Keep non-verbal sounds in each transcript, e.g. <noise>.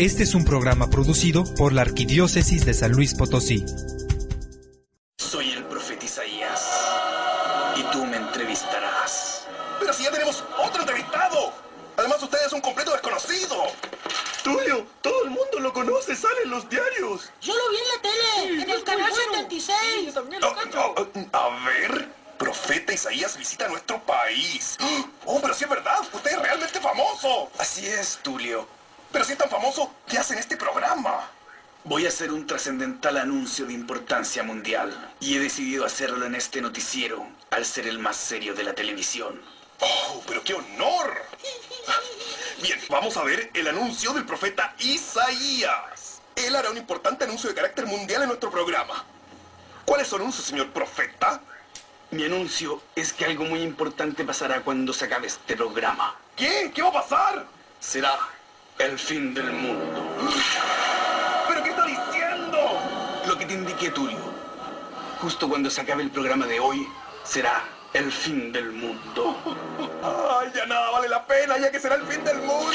Este es un programa producido por la Arquidiócesis de San Luis Potosí. Soy el profeta Isaías y tú me entrevistarás. Pero si ya tenemos otro entrevistado. Además usted es un completo desconocido. Tulio, todo el mundo lo conoce, sale en los diarios. Yo lo vi en la tele, en el canal 76. Oh, oh, oh, a ver, profeta Isaías visita nuestro país. Oh, pero si es verdad, usted es realmente famoso. Así es, Tulio. Pero si es tan famoso, ¿qué hace en este programa? Voy a hacer un trascendental anuncio de importancia mundial y he decidido hacerlo en este noticiero al ser el más serio de la televisión. Oh, pero qué honor. <laughs> Bien, vamos a ver el anuncio del profeta Isaías. Él hará un importante anuncio de carácter mundial en nuestro programa. ¿Cuál es su anuncio, señor profeta? Mi anuncio es que algo muy importante pasará cuando se acabe este programa. ¿Qué? ¿Qué va a pasar? Será el fin del mundo. ¿Pero qué está diciendo? Lo que te indiqué, Tulio. Justo cuando se acabe el programa de hoy, será el fin del mundo. <laughs> Ay, ya nada vale la pena, ya que será el fin del mundo. <laughs>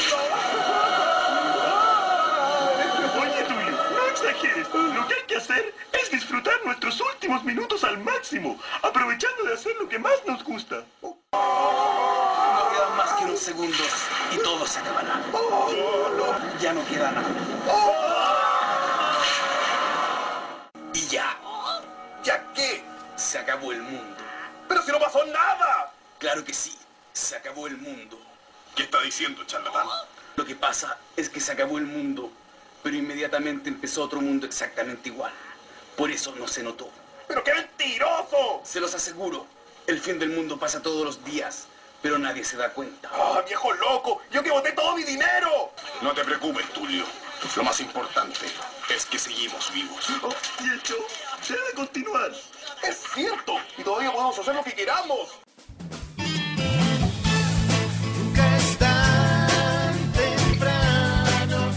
Oye, Tulio, no exageres. Lo que hay que hacer es disfrutar nuestros últimos minutos al máximo, aprovechando de hacer lo que más nos gusta. <laughs> Quedan más que unos segundos y todo se acabará. Ya no queda nada. Y ya, ¿Ya qué? se acabó el mundo. Pero si no pasó nada. Claro que sí, se acabó el mundo. ¿Qué está diciendo, charlatán? Lo que pasa es que se acabó el mundo, pero inmediatamente empezó otro mundo exactamente igual. Por eso no se notó. ¡Pero qué mentiroso! Se los aseguro, el fin del mundo pasa todos los días, pero nadie se da cuenta. ¡Ah, viejo loco! ¡Yo que boté todo mi dinero! No te preocupes, Tulio. Lo más importante es que seguimos vivos. Oh, y el show debe continuar. ¡Es cierto! Y todavía podemos hacer lo que queramos. Nunca es tan temprano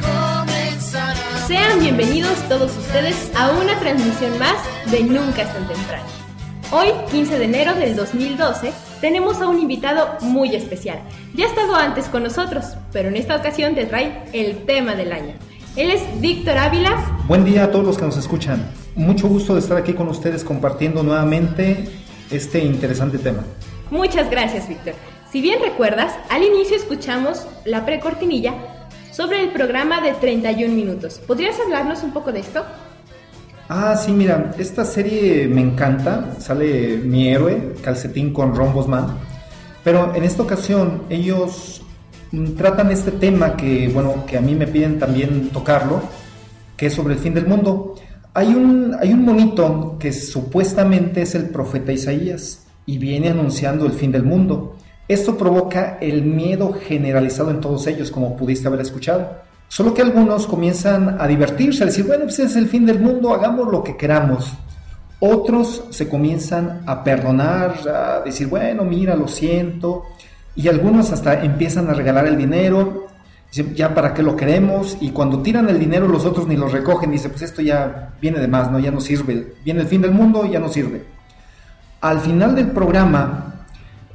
comenzará. Sean bienvenidos todos ustedes a una transmisión más de Nunca es tan temprano. Hoy, 15 de enero del 2012, tenemos a un invitado muy especial. Ya ha estado antes con nosotros, pero en esta ocasión te trae el tema del año. Él es Víctor Ávila. Buen día a todos los que nos escuchan. Mucho gusto de estar aquí con ustedes compartiendo nuevamente este interesante tema. Muchas gracias, Víctor. Si bien recuerdas, al inicio escuchamos la precortinilla sobre el programa de 31 minutos. ¿Podrías hablarnos un poco de esto? Ah, sí, mira, esta serie me encanta. Sale mi héroe, Calcetín con Rombos Man. Pero en esta ocasión ellos mm, tratan este tema que, bueno, que a mí me piden también tocarlo, que es sobre el fin del mundo. Hay un, hay un monito que supuestamente es el profeta Isaías y viene anunciando el fin del mundo. Esto provoca el miedo generalizado en todos ellos, como pudiste haber escuchado. Solo que algunos comienzan a divertirse, a decir, bueno, pues es el fin del mundo, hagamos lo que queramos. Otros se comienzan a perdonar, a decir, bueno, mira, lo siento. Y algunos hasta empiezan a regalar el dinero, ya para qué lo queremos. Y cuando tiran el dinero, los otros ni lo recogen. Dice, pues esto ya viene de más, ¿no? Ya no sirve. Viene el fin del mundo, ya no sirve. Al final del programa,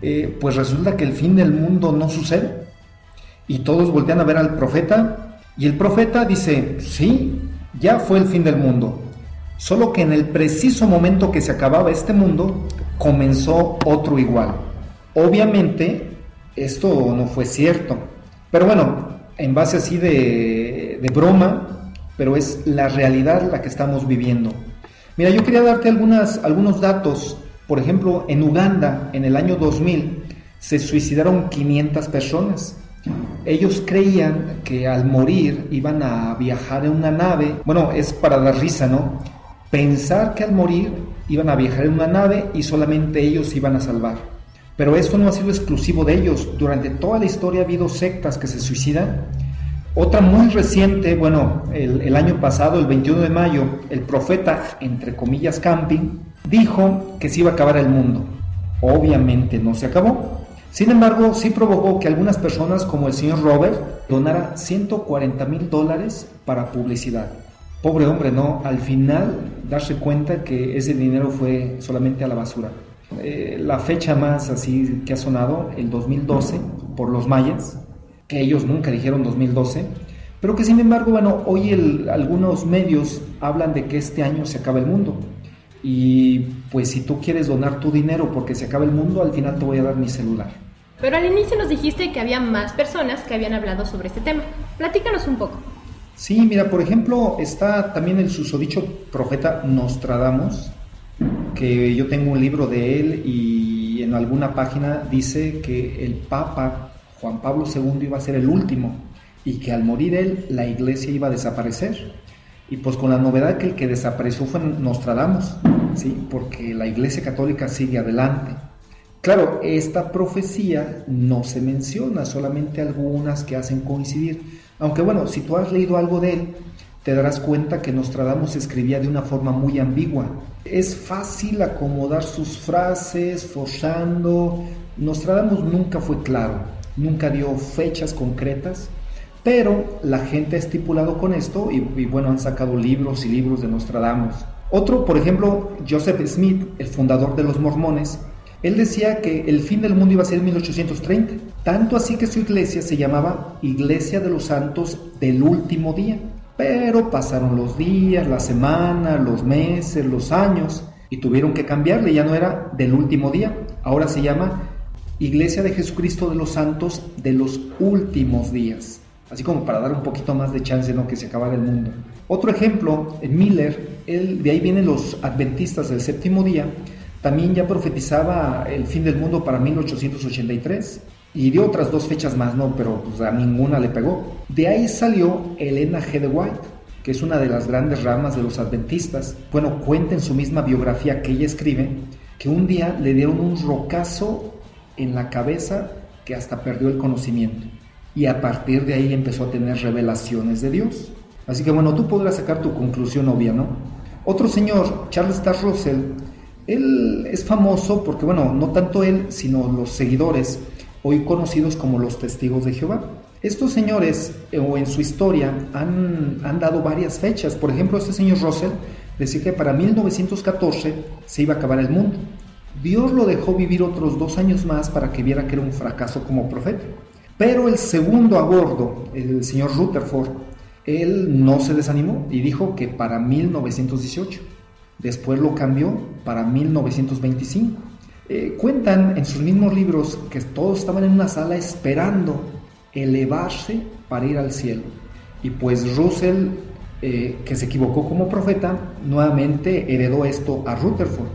eh, pues resulta que el fin del mundo no sucede. Y todos voltean a ver al profeta. Y el profeta dice, sí, ya fue el fin del mundo. Solo que en el preciso momento que se acababa este mundo, comenzó otro igual. Obviamente, esto no fue cierto. Pero bueno, en base así de, de broma, pero es la realidad la que estamos viviendo. Mira, yo quería darte algunas, algunos datos. Por ejemplo, en Uganda, en el año 2000, se suicidaron 500 personas. Ellos creían que al morir iban a viajar en una nave. Bueno, es para dar risa, ¿no? Pensar que al morir iban a viajar en una nave y solamente ellos iban a salvar. Pero esto no ha sido exclusivo de ellos. Durante toda la historia ha habido sectas que se suicidan. Otra muy reciente, bueno, el, el año pasado, el 21 de mayo, el profeta, entre comillas, Camping, dijo que se iba a acabar el mundo. Obviamente no se acabó. Sin embargo, sí provocó que algunas personas, como el señor Robert, donara 140 mil dólares para publicidad. Pobre hombre, ¿no? Al final, darse cuenta que ese dinero fue solamente a la basura. Eh, la fecha más así que ha sonado, el 2012, por los mayas, que ellos nunca dijeron 2012, pero que sin embargo, bueno, hoy algunos medios hablan de que este año se acaba el mundo. Y pues si tú quieres donar tu dinero porque se acaba el mundo, al final te voy a dar mi celular. Pero al inicio nos dijiste que había más personas que habían hablado sobre este tema. Platícanos un poco. Sí, mira, por ejemplo, está también el susodicho profeta Nostradamus, que yo tengo un libro de él y en alguna página dice que el Papa Juan Pablo II iba a ser el último y que al morir él la iglesia iba a desaparecer. Y pues con la novedad que el que desapareció fue Nostradamus, ¿sí? porque la iglesia católica sigue adelante. Claro, esta profecía no se menciona, solamente algunas que hacen coincidir. Aunque bueno, si tú has leído algo de él, te darás cuenta que Nostradamus escribía de una forma muy ambigua. Es fácil acomodar sus frases, forzando. Nostradamus nunca fue claro, nunca dio fechas concretas, pero la gente ha estipulado con esto y, y bueno, han sacado libros y libros de Nostradamus. Otro, por ejemplo, Joseph Smith, el fundador de los mormones, él decía que el fin del mundo iba a ser en 1830, tanto así que su iglesia se llamaba Iglesia de los Santos del Último Día. Pero pasaron los días, la semana, los meses, los años y tuvieron que cambiarle, ya no era del último día, ahora se llama Iglesia de Jesucristo de los Santos de los Últimos Días. Así como para dar un poquito más de chance, ¿no? Que se acabara el mundo. Otro ejemplo, en Miller, él, de ahí vienen los adventistas del séptimo día, también ya profetizaba el fin del mundo para 1883 y dio otras dos fechas más, no, pero pues a ninguna le pegó. De ahí salió Elena G. de White, que es una de las grandes ramas de los adventistas. Bueno, cuenta en su misma biografía que ella escribe que un día le dieron un rocazo en la cabeza que hasta perdió el conocimiento. Y a partir de ahí empezó a tener revelaciones de Dios. Así que bueno, tú podrás sacar tu conclusión obvia, ¿no? Otro señor, Charles Taze Russell, él es famoso porque, bueno, no tanto él, sino los seguidores, hoy conocidos como los testigos de Jehová. Estos señores, eh, o en su historia, han, han dado varias fechas. Por ejemplo, este señor Russell decía que para 1914 se iba a acabar el mundo. Dios lo dejó vivir otros dos años más para que viera que era un fracaso como profeta. Pero el segundo a bordo, el señor Rutherford, él no se desanimó y dijo que para 1918. Después lo cambió para 1925. Eh, cuentan en sus mismos libros que todos estaban en una sala esperando elevarse para ir al cielo. Y pues Russell, eh, que se equivocó como profeta, nuevamente heredó esto a Rutherford.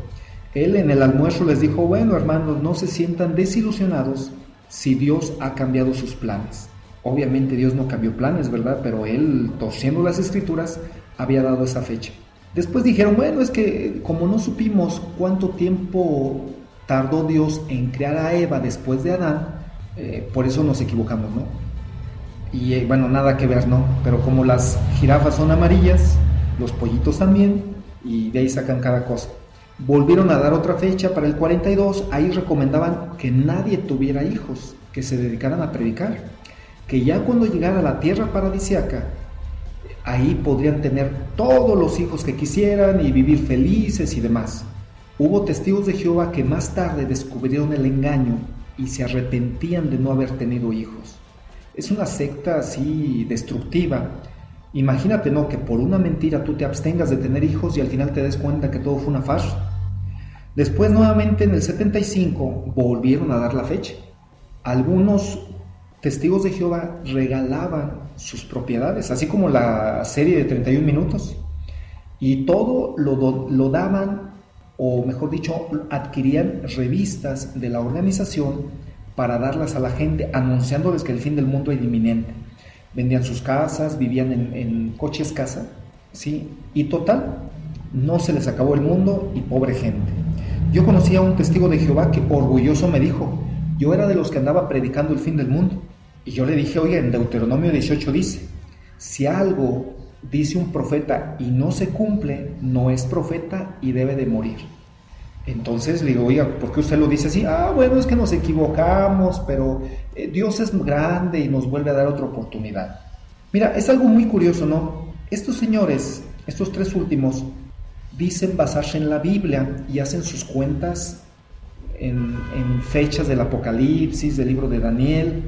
Él en el almuerzo les dijo, bueno hermanos, no se sientan desilusionados si Dios ha cambiado sus planes. Obviamente Dios no cambió planes, ¿verdad? Pero él, torciendo las escrituras, había dado esa fecha. Después dijeron, bueno, es que como no supimos cuánto tiempo tardó Dios en crear a Eva después de Adán, eh, por eso nos equivocamos, ¿no? Y eh, bueno, nada que ver, ¿no? Pero como las jirafas son amarillas, los pollitos también, y de ahí sacan cada cosa. Volvieron a dar otra fecha para el 42, ahí recomendaban que nadie tuviera hijos, que se dedicaran a predicar, que ya cuando llegara la tierra paradisiaca, ahí podrían tener todos los hijos que quisieran y vivir felices y demás. Hubo testigos de Jehová que más tarde descubrieron el engaño y se arrepentían de no haber tenido hijos. Es una secta así destructiva. Imagínate, ¿no? Que por una mentira tú te abstengas de tener hijos y al final te des cuenta que todo fue una farsa. Después, nuevamente en el 75, volvieron a dar la fecha. Algunos testigos de Jehová regalaban sus propiedades, así como la serie de 31 minutos. Y todo lo, daban, o mejor dicho, adquirían revistas de la organización para darlas a la gente, anunciándoles que el fin del mundo era inminente. Vendían sus casas, vivían en, en coches casa, ¿sí? Y total, no se les acabó el mundo y pobre gente. Yo conocí a un testigo de Jehová que orgulloso me dijo, yo era de los que andaba predicando el fin del mundo. Y yo le dije, oye, en Deuteronomio 18 dice, si algo dice un profeta y no se cumple, no es profeta y debe de morir. Entonces le digo, oiga, ¿por qué usted lo dice así? Ah, bueno, es que nos equivocamos, pero eh, Dios es grande y nos vuelve a dar otra oportunidad. Mira, es algo muy curioso, ¿no? Estos señores, estos tres últimos, dicen basarse en la Biblia y hacen sus cuentas en, en fechas del Apocalipsis, del libro de Daniel,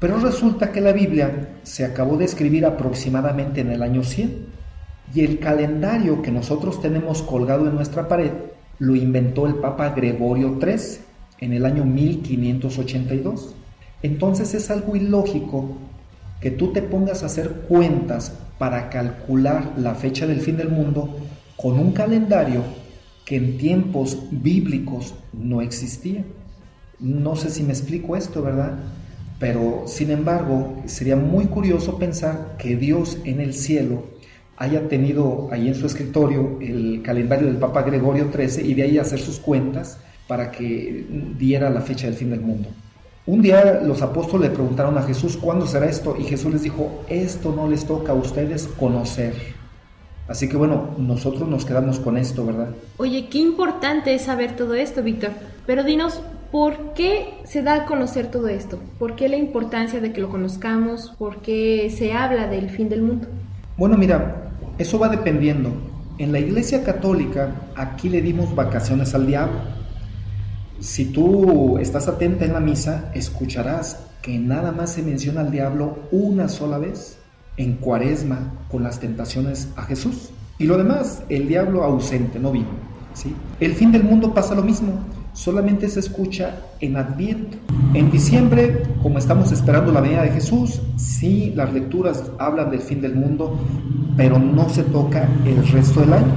Pero resulta que la Biblia se acabó de escribir aproximadamente en el año 100 y el calendario que nosotros tenemos colgado en nuestra pared lo inventó el Papa Gregorio XIII en el año 1582. Entonces es algo ilógico que tú te pongas a hacer cuentas para calcular la fecha del fin del mundo con un calendario que en tiempos bíblicos no existía. No sé si me explico esto, ¿verdad? Pero sin embargo, sería muy curioso pensar que Dios en el cielo haya tenido ahí en su escritorio el calendario del Papa Gregorio XIII y de ahí hacer sus cuentas para que diera la fecha del fin del mundo. Un día los apóstoles le preguntaron a Jesús, ¿cuándo será esto? Y Jesús les dijo, esto no les toca a ustedes conocer. Así que bueno, nosotros nos quedamos con esto, ¿verdad? Oye, qué importante es saber todo esto, Víctor. Pero dinos, ¿por qué se da a conocer todo esto? ¿Por qué la importancia de que lo conozcamos? ¿Por qué se habla del fin del mundo? Bueno, mira, eso va dependiendo. En la Iglesia Católica, aquí le dimos vacaciones al diablo. Si tú estás atenta en la misa, escucharás que nada más se menciona al diablo una sola vez en cuaresma con las tentaciones a Jesús. Y lo demás, el diablo ausente, no vino. ¿sí? El fin del mundo pasa lo mismo, solamente se escucha en Adviento. En diciembre, como estamos esperando la venida de Jesús, sí, las lecturas hablan del fin del mundo, pero no se toca el resto del año.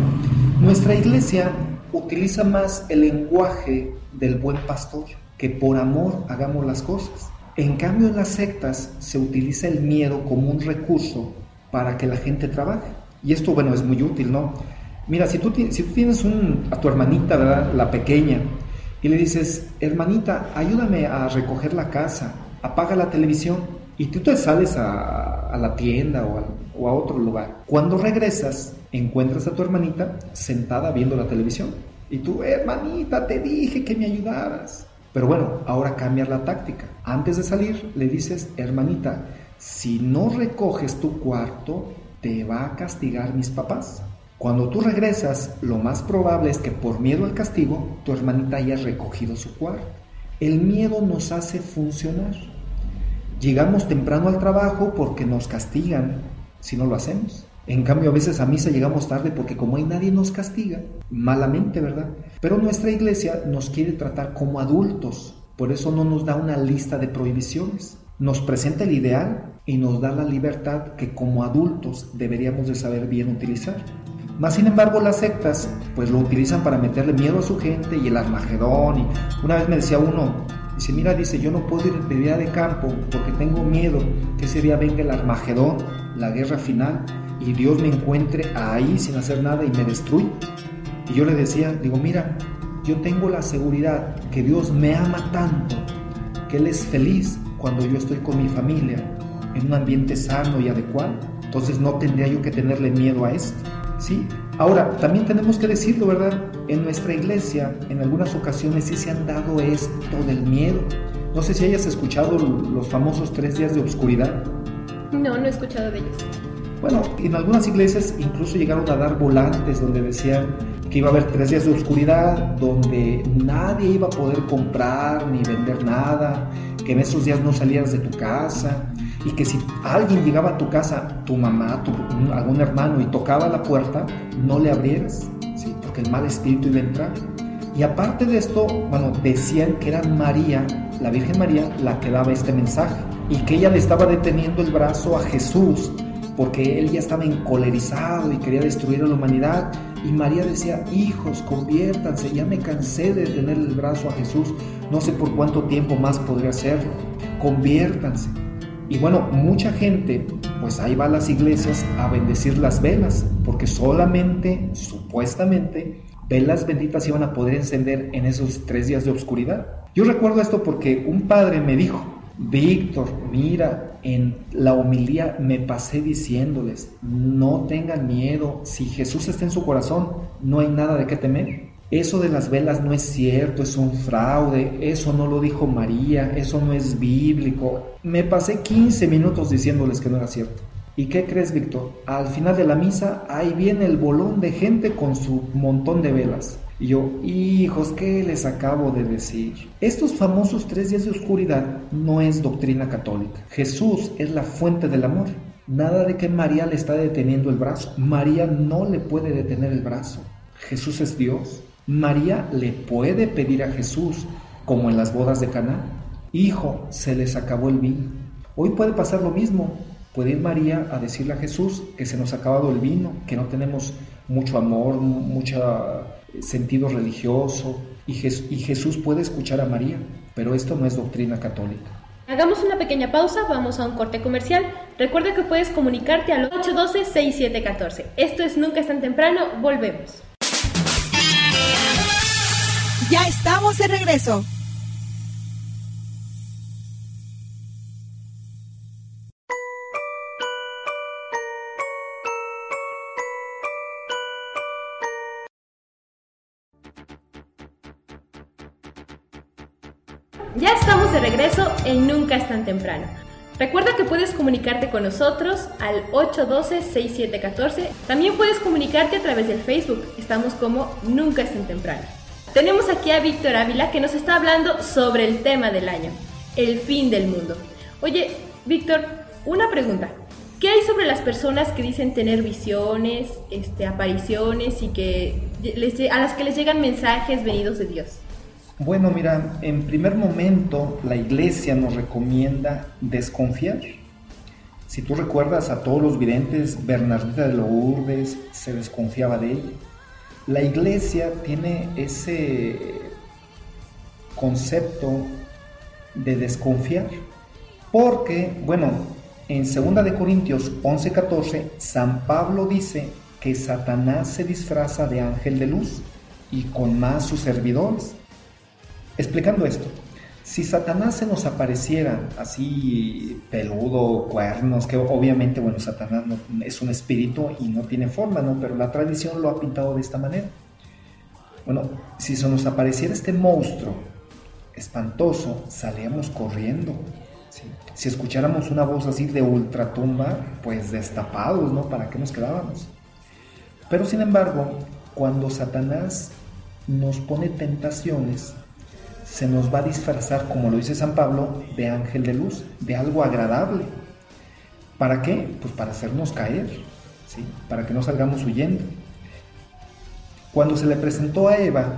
Nuestra iglesia utiliza más el lenguaje del buen pastor, que por amor hagamos las cosas. En cambio, en las sectas se utiliza el miedo como un recurso para que la gente trabaje. Y esto, bueno, es muy útil, ¿no? Mira, si tú, si tienes un, a tu hermanita, ¿verdad? la pequeña, y le dices, hermanita, ayúdame a recoger la casa, apaga la televisión, y tú te sales a, la tienda o a, otro lugar. Cuando regresas, encuentras a tu hermanita sentada viendo la televisión. Y tú, hermanita, te dije que me ayudaras. Pero bueno, ahora cambia la táctica. Antes de salir, le dices, hermanita, si no recoges tu cuarto, te va a castigar mis papás. Cuando tú regresas, lo más probable es que por miedo al castigo, tu hermanita haya recogido su cuarto. El miedo nos hace funcionar. Llegamos temprano al trabajo porque nos castigan si no lo hacemos. En cambio, a veces a misa llegamos tarde porque como hay nadie nos castiga, malamente, ¿verdad? Pero nuestra iglesia nos quiere tratar como adultos, por eso no nos da una lista de prohibiciones. Nos presenta el ideal y nos da la libertad que como adultos deberíamos de saber bien utilizar. Más sin embargo, las sectas pues lo utilizan para meterle miedo a su gente y el Armagedón. Y una vez me decía uno, dice, mira, dice, yo no puedo ir de día de campo porque tengo miedo que ese día venga el Armagedón, la guerra final, y Dios me encuentre ahí sin hacer nada y me destruye. Y yo le decía, digo, mira, yo tengo la seguridad que Dios me ama tanto, que Él es feliz cuando yo estoy con mi familia en un ambiente sano y adecuado. Entonces no tendría yo que tenerle miedo a esto. ¿Sí? Ahora, también tenemos que decirlo, ¿verdad? En nuestra iglesia, en algunas ocasiones sí se han dado esto del miedo. No sé si hayas escuchado los famosos tres días de oscuridad. No, no he escuchado de ellos. Bueno, en algunas iglesias incluso llegaron a dar volantes donde decían que iba a haber tres días de oscuridad, donde nadie iba a poder comprar ni vender nada, que en esos días no salieras de tu casa y que si alguien llegaba a tu casa, tu mamá, tu, algún hermano y tocaba la puerta, no le abrieras, ¿sí? porque el mal espíritu iba a entrar. Y aparte de esto, bueno, decían que era María, la Virgen María, la que daba este mensaje y que ella le estaba deteniendo el brazo a Jesús porque él ya estaba encolerizado y quería destruir a la humanidad. Y María decía, hijos, conviértanse, ya me cansé de tener el brazo a Jesús, no sé por cuánto tiempo más podría hacerlo, conviértanse. Y bueno, mucha gente, pues ahí va a las iglesias a bendecir las velas, porque solamente, supuestamente, velas benditas iban a poder encender en esos tres días de oscuridad. Yo recuerdo esto porque un padre me dijo, Víctor, mira, en la homilía me pasé diciéndoles, no tengan miedo, si Jesús está en su corazón, no hay nada de qué temer. Eso de las velas no es cierto, es un fraude, eso no lo dijo María, eso no es bíblico. Me pasé 15 minutos diciéndoles que no era cierto. ¿Y qué crees, Víctor? Al final de la misa, ahí viene el bolón de gente con su montón de velas. Y yo, hijos, ¿qué les acabo de decir? Estos famosos tres días de oscuridad no es doctrina católica. Jesús es la fuente del amor. Nada de que María le está deteniendo el brazo. María no le puede detener el brazo. Jesús es Dios. María le puede pedir a Jesús, como en las bodas de Caná, Hijo, se les acabó el vino. Hoy puede pasar lo mismo. Puede ir María a decirle a Jesús que se nos ha acabado el vino, que no tenemos mucho amor, mucho sentido religioso, y, y Jesús puede escuchar a María, pero esto no es doctrina católica. Hagamos una pequeña pausa, vamos a un corte comercial. Recuerda que puedes comunicarte al 812-6714. Esto es Nunca es tan temprano, volvemos. Ya estamos de regreso. Ya estamos de regreso en Nunca es tan temprano. Recuerda que puedes comunicarte con nosotros al 812-6714. También puedes comunicarte a través del Facebook. Estamos como Nunca es tan temprano. Tenemos aquí a Víctor Ávila que nos está hablando sobre el tema del año, el fin del mundo. Oye, Víctor, una pregunta. ¿Qué hay sobre las personas que dicen tener visiones, este, apariciones y que a las que les llegan mensajes venidos de Dios? Bueno, mira, en primer momento la iglesia nos recomienda desconfiar. Si tú recuerdas a todos los videntes, Bernardita de Lourdes se desconfiaba de ella. La iglesia tiene ese concepto de desconfiar, porque, bueno, en 2 de Corintios 11:14, San Pablo dice que Satanás se disfraza de ángel de luz y con más sus servidores. Explicando esto, si Satanás se nos apareciera así peludo, cuernos, que obviamente, bueno, Satanás es un espíritu y no tiene forma, ¿no? Pero la tradición lo ha pintado de esta manera. Bueno, si se nos apareciera este monstruo espantoso, salíamos corriendo. Si escucháramos una voz así de ultratumba, pues destapados, ¿no? ¿Para qué nos quedábamos? Pero sin embargo, cuando Satanás nos pone tentaciones, se nos va a disfrazar, como lo dice San Pablo, de ángel de luz, de algo agradable. ¿Para qué? Pues para hacernos caer, ¿sí? para que no salgamos huyendo. Cuando se le presentó a Eva,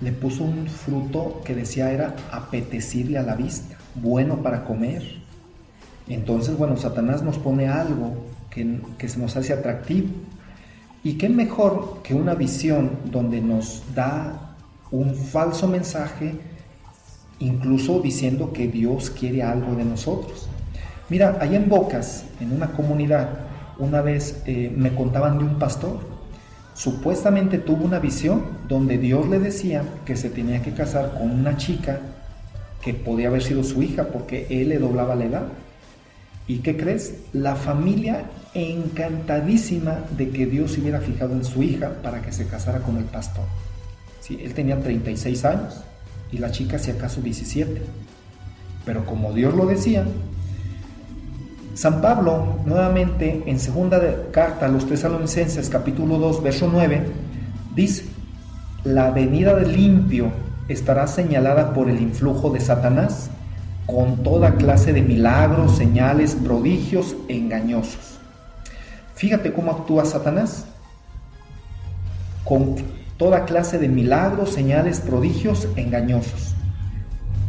le puso un fruto que decía era apetecible a la vista, bueno para comer. Entonces, bueno, Satanás nos pone algo que, que se nos hace atractivo. ¿Y qué mejor que una visión donde nos da un falso mensaje incluso diciendo que Dios quiere algo de nosotros. Mira, allá en Bocas, en una comunidad, una vez eh, me contaban de un pastor, supuestamente tuvo una visión donde Dios le decía que se tenía que casar con una chica que podía haber sido su hija porque él le doblaba la edad. ¿Y qué crees? La familia encantadísima de que Dios se hubiera fijado en su hija para que se casara con el pastor. ¿Sí? Él tenía 36 años y la chica si acaso 17. Pero como Dios lo decía, San Pablo, nuevamente en segunda carta a los tesalonicenses, capítulo 2, verso 9, dice, la venida del limpio estará señalada por el influjo de Satanás, con toda clase de milagros, señales, prodigios engañosos. Fíjate cómo actúa Satanás. Con toda clase de milagros, señales, prodigios engañosos.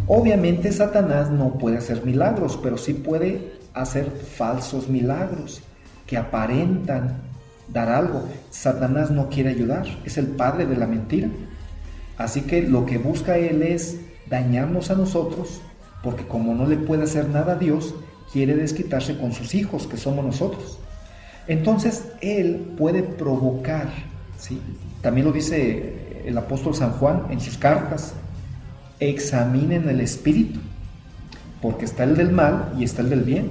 Obviamente Satanás no puede hacer milagros, pero sí puede hacer falsos milagros que aparentan dar algo. Satanás no quiere ayudar, es el padre de la mentira. Así que lo que busca él es dañarnos a nosotros, porque como no le puede hacer nada a Dios, quiere desquitarse con sus hijos, que somos nosotros. Entonces él puede provocar también lo dice el apóstol San Juan en sus cartas, examinen el espíritu, porque está el del mal y está el del bien.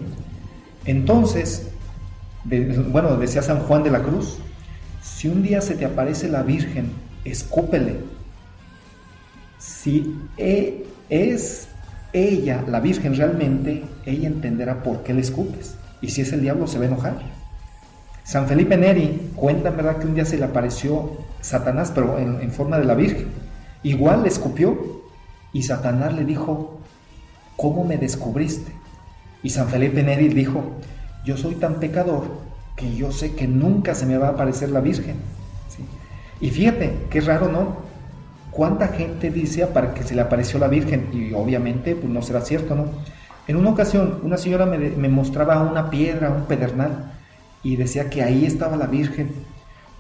Entonces, bueno, decía San Juan de la Cruz, si un día se te aparece la Virgen, escúpele. Si e, es ella, la Virgen realmente, ella entenderá por qué le escupes. Y si es el diablo, se va a enojar. San Felipe Neri cuenta, ¿verdad?, que un día se le apareció Satanás, pero en, forma de la Virgen. Igual le escupió y Satanás le dijo, ¿cómo me descubriste? Y San Felipe Neri dijo, yo soy tan pecador que yo sé que nunca se me va a aparecer la Virgen. ¿Sí? Y fíjate, qué raro, ¿no? ¿Cuánta gente dice para que se le apareció la Virgen? Y obviamente, pues no será cierto, ¿no? En una ocasión, una señora me mostraba una piedra, un pedernal, y decía que ahí estaba la Virgen.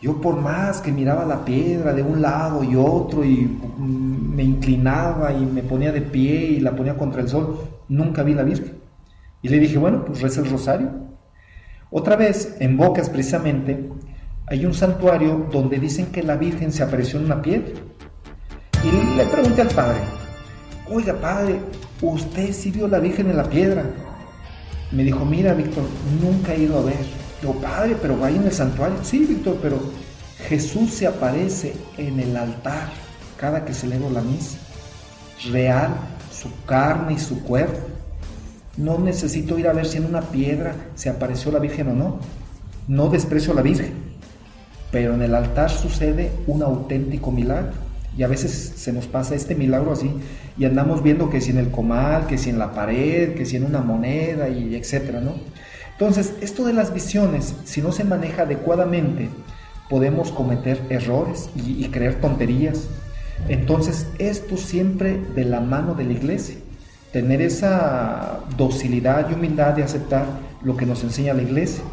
Yo por más que miraba la piedra de un lado y otro y mm, me inclinaba y me ponía de pie y la ponía contra el sol, nunca vi la Virgen. Y le dije, bueno, pues reza el rosario. Otra vez, en Bocas precisamente, hay un santuario donde dicen que la Virgen se apareció en una piedra. Y le pregunté al padre, oiga padre, ¿usted sí vio la Virgen en la piedra? Me dijo, mira Víctor, nunca he ido a ver. Digo, padre, pero vaya en el santuario. Sí, Víctor, pero Jesús se aparece en el altar cada que celebro la misa. Real, su carne y su cuerpo. No necesito ir a ver si en una piedra se apareció la Virgen o no. No desprecio a la Virgen. Pero en el altar sucede un auténtico milagro. Y a veces se nos pasa este milagro así. Y andamos viendo que si en el comal, que si en la pared, que si en una moneda y etcétera, ¿no? Entonces, esto de las visiones, si no se maneja adecuadamente, podemos cometer errores y, y, creer tonterías. Entonces, esto siempre de la mano de la iglesia. Tener esa docilidad y humildad de aceptar lo que nos enseña la iglesia.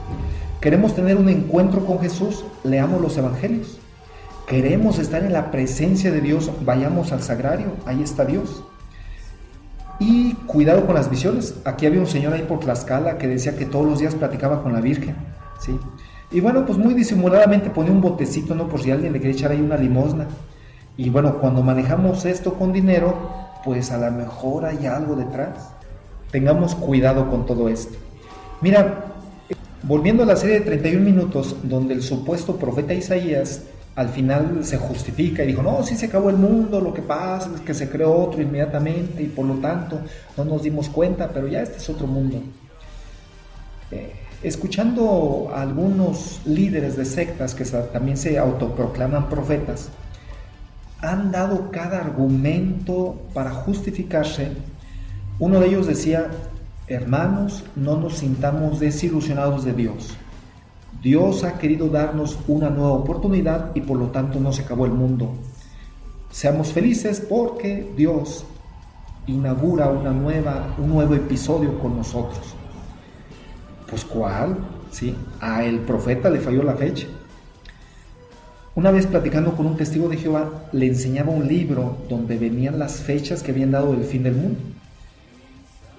Queremos tener un encuentro con Jesús, leamos los evangelios. Queremos estar en la presencia de Dios, vayamos al sagrario, ahí está Dios. Y cuidado con las visiones. Aquí había un señor ahí por Tlaxcala que decía que todos los días platicaba con la Virgen. ¿sí? Y bueno, pues muy disimuladamente ponía un botecito, ¿no? Por si alguien le quería echar ahí una limosna. Y bueno, cuando manejamos esto con dinero, pues a lo mejor hay algo detrás. Tengamos cuidado con todo esto. Mira, volviendo a la serie de 31 minutos, donde el supuesto profeta Isaías al final se justifica y dijo, no, sí se acabó el mundo, lo que pasa es que se creó otro inmediatamente y por lo tanto no nos dimos cuenta, pero ya este es otro mundo. Eh, escuchando a algunos líderes de sectas que también se autoproclaman profetas, han dado cada argumento para justificarse. Uno de ellos decía, hermanos, no nos sintamos desilusionados de Dios. Dios ha querido darnos una nueva oportunidad y por lo tanto no se acabó el mundo. Seamos felices porque Dios inaugura una nueva, un nuevo episodio con nosotros. Pues ¿cuál? ¿Sí? A el profeta le falló la fecha. Una vez platicando con un testigo de Jehová, le enseñaba un libro donde venían las fechas que habían dado el fin del mundo.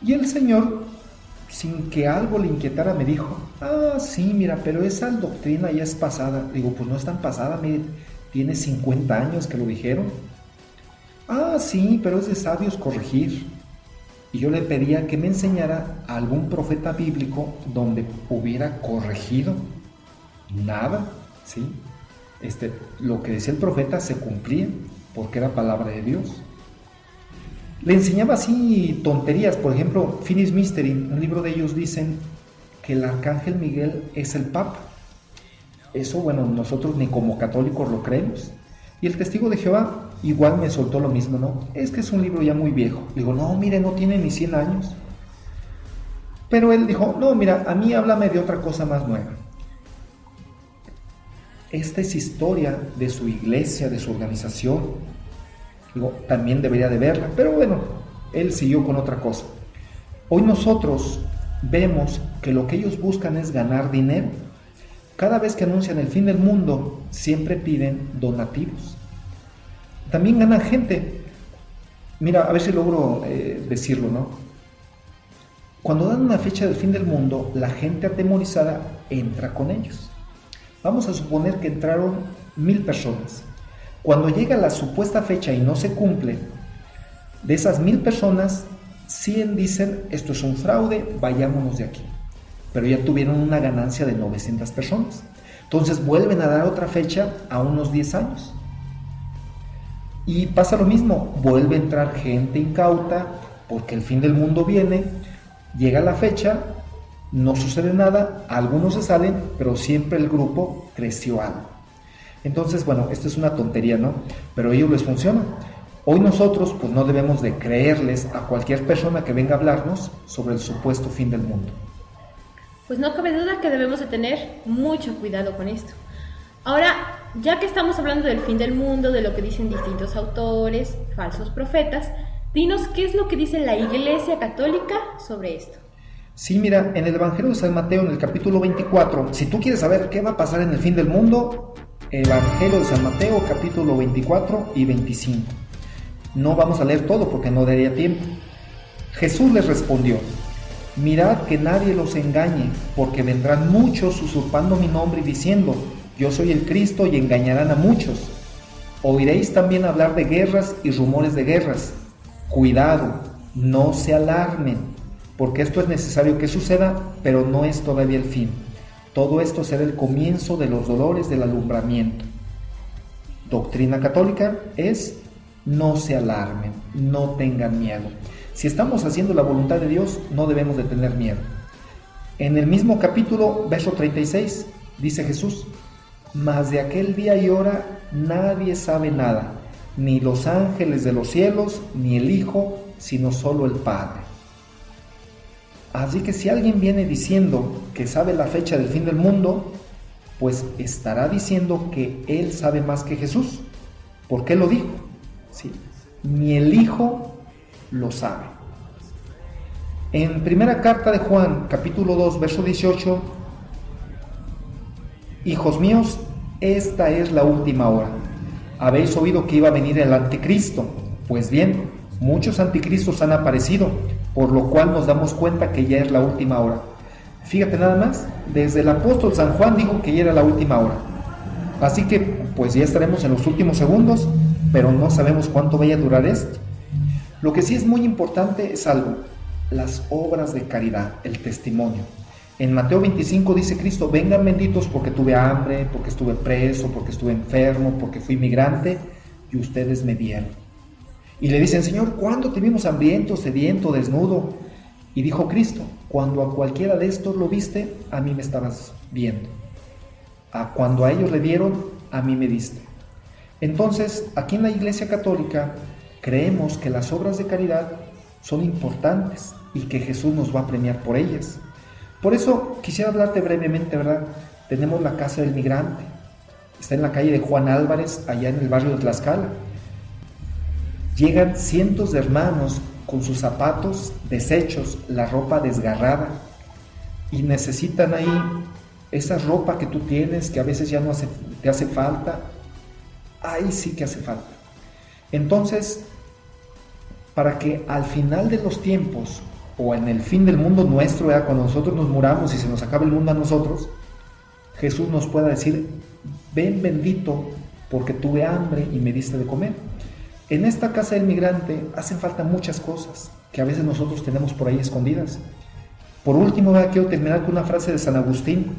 Y el Señor sin que algo le inquietara, me dijo, ah, sí, mira, pero esa doctrina ya es pasada. Digo, pues no es tan pasada, mire, tiene 50 años que lo dijeron. Ah, sí, pero es de sabios corregir. Y yo le pedía que me enseñara algún profeta bíblico donde hubiera corregido. Nada, ¿sí? Este, lo que decía el profeta se cumplía porque era palabra de Dios. Le enseñaba así tonterías, por ejemplo, Finis Mystery, un libro de ellos dicen que el arcángel Miguel es el Papa. Eso, bueno, nosotros ni como católicos lo creemos. Y el testigo de Jehová igual me soltó lo mismo, ¿no? Es que es un libro ya muy viejo. Digo, no, mire, no tiene ni 100 años. Pero él dijo, no, mira, a mí háblame de otra cosa más nueva. Esta es historia de su iglesia, de su organización, también debería de verla, pero bueno, él siguió con otra cosa. Hoy nosotros vemos que lo que ellos buscan es ganar dinero. Cada vez que anuncian el fin del mundo, siempre piden donativos. También ganan gente. Mira, a ver si logro eh, decirlo, ¿no? Cuando dan una fecha del fin del mundo, la gente atemorizada entra con ellos. Vamos a suponer que entraron mil personas. Cuando llega la supuesta fecha y no se cumple, de esas mil personas, 100 dicen, esto es un fraude, vayámonos de aquí. Pero ya tuvieron una ganancia de 900 personas. Entonces vuelven a dar otra fecha a unos 10 años. Y pasa lo mismo, vuelve a entrar gente incauta porque el fin del mundo viene, llega la fecha No sucede nada, algunos se salen, pero siempre el grupo creció algo. Entonces, bueno, esto es una tontería, ¿no? Pero a ellos les funciona. Hoy nosotros pues no debemos de creerles a cualquier persona que venga a hablarnos sobre el supuesto fin del mundo. Pues no cabe duda que debemos de tener mucho cuidado con esto. Ahora, ya que estamos hablando del fin del mundo, de lo que dicen distintos autores, falsos profetas, dinos qué es lo que dice la Iglesia Católica sobre esto. Sí, mira, en el Evangelio de San Mateo, en el capítulo 24, si tú quieres saber qué va a pasar en el fin del mundo, Evangelio de San Mateo, capítulo 24 y 25. No vamos a leer todo porque no daría tiempo. Jesús les respondió, mirad que nadie los engañe, porque vendrán muchos usurpando mi nombre y diciendo, yo soy el Cristo y engañarán a muchos. Oiréis también hablar de guerras y rumores de guerras. Cuidado, no se alarmen, porque esto es necesario que suceda, pero no es todavía el fin. Todo esto será el comienzo de los dolores del alumbramiento. Doctrina católica es no se alarmen, no tengan miedo. Si estamos haciendo la voluntad de Dios, no debemos de tener miedo. En el mismo capítulo, verso 36, dice Jesús, mas de aquel día y hora nadie sabe nada, ni los ángeles de los cielos, ni el Hijo, sino solo el Padre. Así que si alguien viene diciendo que sabe la fecha del fin del mundo, pues estará diciendo que él sabe más que Jesús. ¿Por qué lo dijo? Sí, ni el Hijo lo sabe. En primera carta de Juan, capítulo 2, verso 18, Hijos míos, esta es la última hora. Habéis oído que iba a venir el anticristo. Pues bien, muchos anticristos han aparecido, por lo cual nos damos cuenta que ya es la última hora. Fíjate nada más, desde el apóstol San Juan dijo que ya era la última hora. Así que pues ya estaremos en los últimos segundos, pero no sabemos cuánto vaya a durar esto. Lo que sí es muy importante es algo, las obras de caridad, el testimonio. En Mateo 25 dice Cristo, vengan benditos porque tuve hambre, porque estuve preso, porque estuve enfermo, porque fui migrante y ustedes me dieron. Y le dicen, Señor, ¿cuándo te vimos hambriento, sediento, desnudo? Y dijo Cristo, cuando a cualquiera de estos lo viste, a mí me estabas viendo. A cuando a ellos le dieron, a mí me diste. Entonces, aquí en la Iglesia Católica creemos que las obras de caridad son importantes y que Jesús nos va a premiar por ellas. Por eso quisiera hablarte brevemente, ¿verdad? Tenemos la Casa del Migrante. Está en la calle de Juan Álvarez, allá en el barrio de Tlaxcala. Llegan cientos de hermanos con sus zapatos deshechos, la ropa desgarrada, y necesitan ahí esa ropa que tú tienes, que a veces ya no te hace falta, ahí sí que hace falta. Entonces, para que al final de los tiempos o en el fin del mundo nuestro, cuando nosotros nos muramos y se nos acaba el mundo a nosotros, Jesús nos pueda decir, ven bendito porque tuve hambre y me diste de comer. En esta casa del migrante hacen falta muchas cosas que a veces nosotros tenemos por ahí escondidas. Por último, quiero terminar con una frase de San Agustín.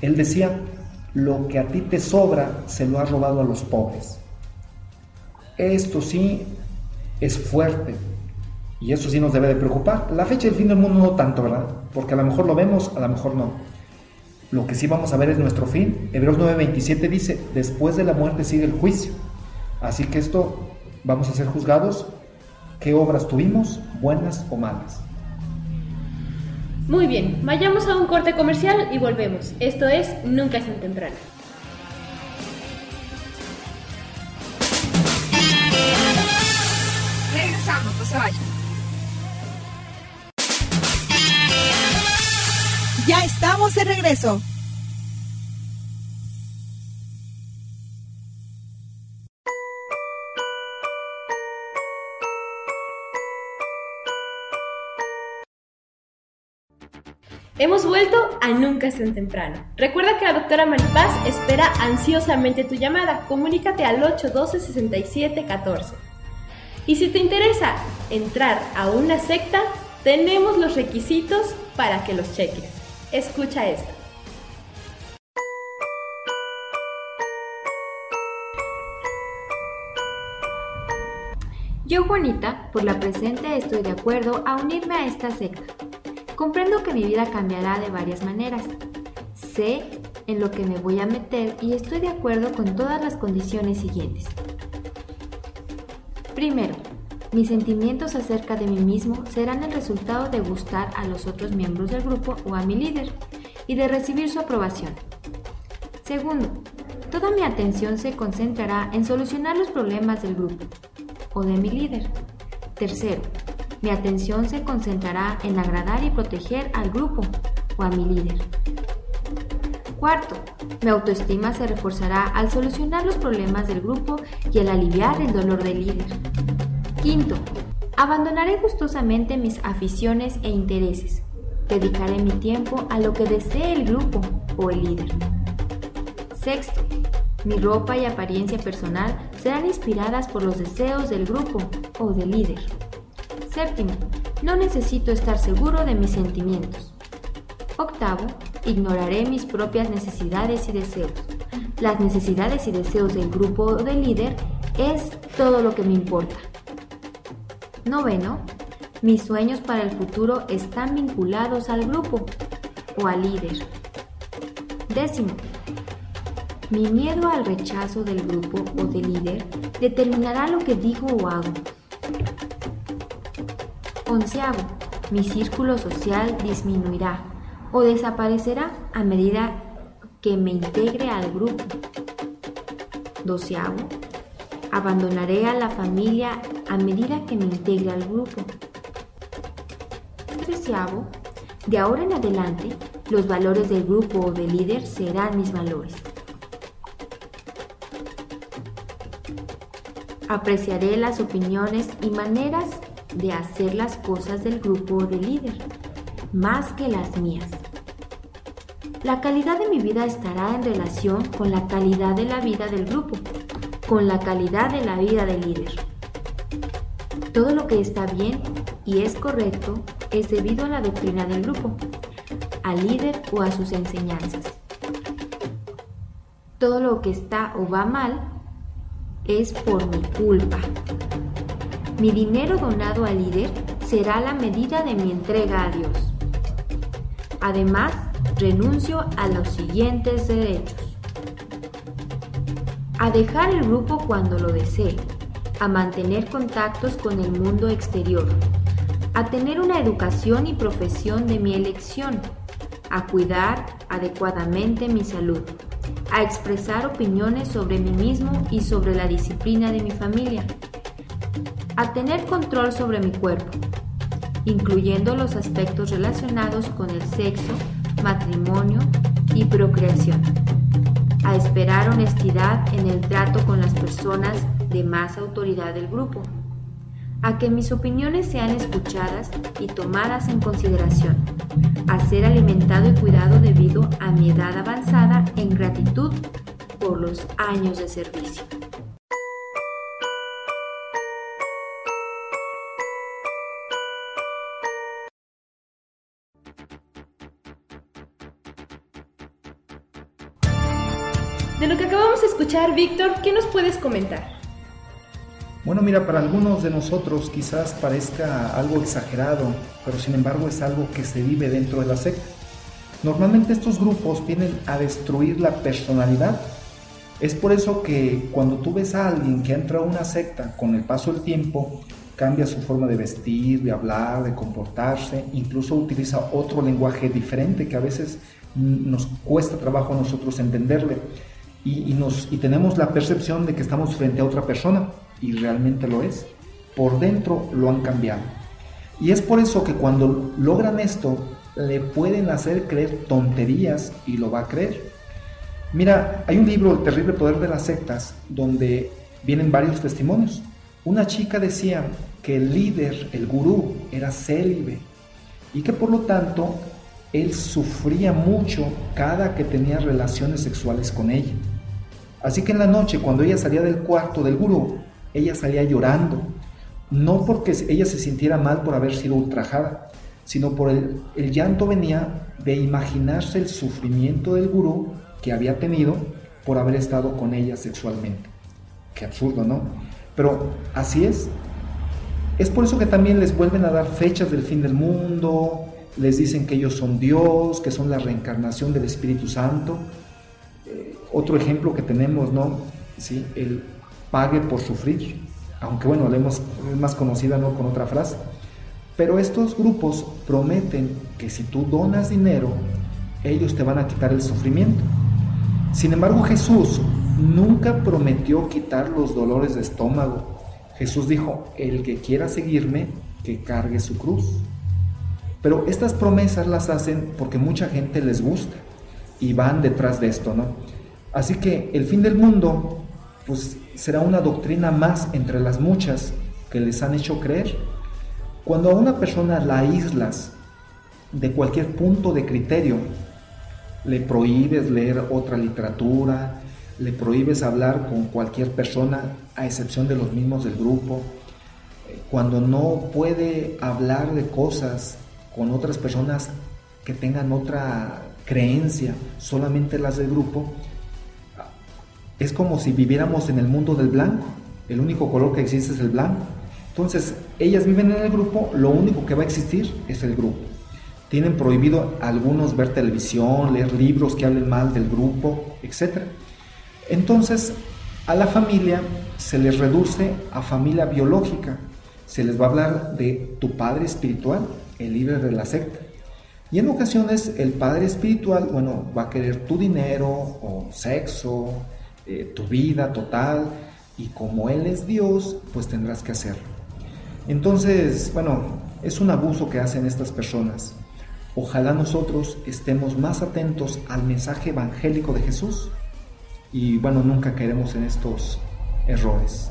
Él decía, lo que a ti te sobra se lo ha robado a los pobres. Esto sí es fuerte, y eso sí nos debe de preocupar. La fecha del fin del mundo no tanto, ¿verdad? Porque a lo mejor lo vemos, a lo mejor no. Lo que sí vamos a ver es nuestro fin. Hebreos 9:27 dice, después de la muerte sigue el juicio. Así que esto vamos a ser juzgados. ¿Qué obras tuvimos, buenas o malas? Muy bien, vayamos a un corte comercial y volvemos. Esto es Nunca es tan temprano. Regresamos, no se vayan. Ya estamos de regreso. Hemos vuelto a Nunca es tan temprano. Recuerda que la doctora Maripaz espera ansiosamente tu llamada. Comunícate al 812-6714. Y si te interesa entrar a una secta, tenemos los requisitos para que los cheques. Escucha esto. Yo, Juanita, por la presente estoy de acuerdo a unirme a esta secta. Comprendo que mi vida cambiará de varias maneras. Sé en lo que me voy a meter y estoy de acuerdo con todas las condiciones siguientes. Primero, mis sentimientos acerca de mí mismo serán el resultado de gustar a los otros miembros del grupo o a mi líder y de recibir su aprobación. Segundo, toda mi atención se concentrará en solucionar los problemas del grupo o de mi líder. Tercero, mi atención se concentrará en agradar y proteger al grupo o a mi líder. Cuarto, mi autoestima se reforzará al solucionar los problemas del grupo y al aliviar el dolor del líder. Quinto, abandonaré gustosamente mis aficiones e intereses. Dedicaré mi tiempo a lo que desee el grupo o el líder. Sexto, mi ropa y apariencia personal serán inspiradas por los deseos del grupo o del líder. Séptimo, no necesito estar seguro de mis sentimientos. Octavo, ignoraré mis propias necesidades y deseos. Las necesidades y deseos del grupo o del líder es todo lo que me importa. Noveno, mis sueños para el futuro están vinculados al grupo o al líder. Décimo, mi miedo al rechazo del grupo o del líder determinará lo que digo o hago. Onceavo, mi círculo social disminuirá o desaparecerá a medida que me integre al grupo. Doceavo, abandonaré a la familia a medida que me integre al grupo. Treceavo, de ahora en adelante, los valores del grupo o del líder serán mis valores. Apreciaré las opiniones y maneras de hacer las cosas del grupo o del líder, más que las mías. La calidad de mi vida estará en relación con la calidad de la vida del grupo, con la calidad de la vida del líder. Todo lo que está bien y es correcto es debido a la doctrina del grupo, al líder o a sus enseñanzas. Todo lo que está o va mal es por mi culpa. Mi dinero donado al líder será la medida de mi entrega a Dios. Además, renuncio a los siguientes derechos. A dejar el grupo cuando lo desee, a mantener contactos con el mundo exterior, a tener una educación y profesión de mi elección, a cuidar adecuadamente mi salud, a expresar opiniones sobre mí mismo y sobre la disciplina de mi familia, a tener control sobre mi cuerpo, incluyendo los aspectos relacionados con el sexo, matrimonio y procreación, a esperar honestidad en el trato con las personas de más autoridad del grupo, a que mis opiniones sean escuchadas y tomadas en consideración, a ser alimentado y cuidado debido a mi edad avanzada en gratitud por los años de servicio. De lo que acabamos de escuchar, Víctor, ¿qué nos puedes comentar? Bueno, mira, para algunos de nosotros quizás parezca algo exagerado, pero sin embargo es algo que se vive dentro de la secta. Normalmente estos grupos vienen a destruir la personalidad. Es por eso que cuando tú ves a alguien que entra a una secta, con el paso del tiempo, cambia su forma de vestir, de hablar, de comportarse, incluso utiliza otro lenguaje diferente que a veces nos cuesta trabajo a nosotros entenderle. Y, nos, y tenemos la percepción de que estamos frente a otra persona y realmente lo es. Por dentro lo han cambiado. Y es por eso que cuando logran esto, le pueden hacer creer tonterías y lo va a creer. Mira, hay un libro, El terrible poder de las sectas, donde vienen varios testimonios. Una chica decía que el líder, el gurú, era célibe y que por lo tanto él sufría mucho cada que tenía relaciones sexuales con ella. Así que en la noche, cuando ella salía del cuarto del gurú, ella salía llorando, no porque ella se sintiera mal por haber sido ultrajada, sino por el, el llanto venía de imaginarse el sufrimiento del gurú que había tenido por haber estado con ella sexualmente. Qué absurdo, ¿no? Pero así es. Es por eso que también les vuelven a dar fechas del fin del mundo, les dicen que ellos son Dios, que son la reencarnación del Espíritu Santo. Otro ejemplo que tenemos, ¿no? ¿Sí? El pague por sufrir, aunque bueno, le hemos, es más conocida ¿no? con otra frase. Pero estos grupos prometen que si tú donas dinero, ellos te van a quitar el sufrimiento. Sin embargo, Jesús nunca prometió quitar los dolores de estómago. Jesús dijo, el que quiera seguirme, que cargue su cruz. Pero estas promesas las hacen porque mucha gente les gusta y van detrás de esto, ¿no? Así que el fin del mundo, pues será una doctrina más entre las muchas que les han hecho creer. Cuando a una persona la aíslas de cualquier punto de criterio, le prohíbes leer otra literatura, le prohíbes hablar con cualquier persona a excepción de los mismos del grupo, cuando no puede hablar de cosas con otras personas que tengan otra creencia, solamente las del grupo, es como si viviéramos en el mundo del blanco, el único color que existe es el blanco. Entonces, ellas viven en el grupo, lo único que va a existir es el grupo. Tienen prohibido algunos ver televisión, leer libros que hablen mal del grupo, etc. Entonces, a la familia se les reduce a familia biológica. Se les va a hablar de tu padre espiritual, el líder de la secta. Y en ocasiones el padre espiritual, bueno, va a querer tu dinero o sexo, eh, tu vida total, y como Él es Dios, pues tendrás que hacerlo. Entonces, bueno, es un abuso que hacen estas personas. Ojalá nosotros estemos más atentos al mensaje evangélico de Jesús y bueno, nunca caeremos en estos errores.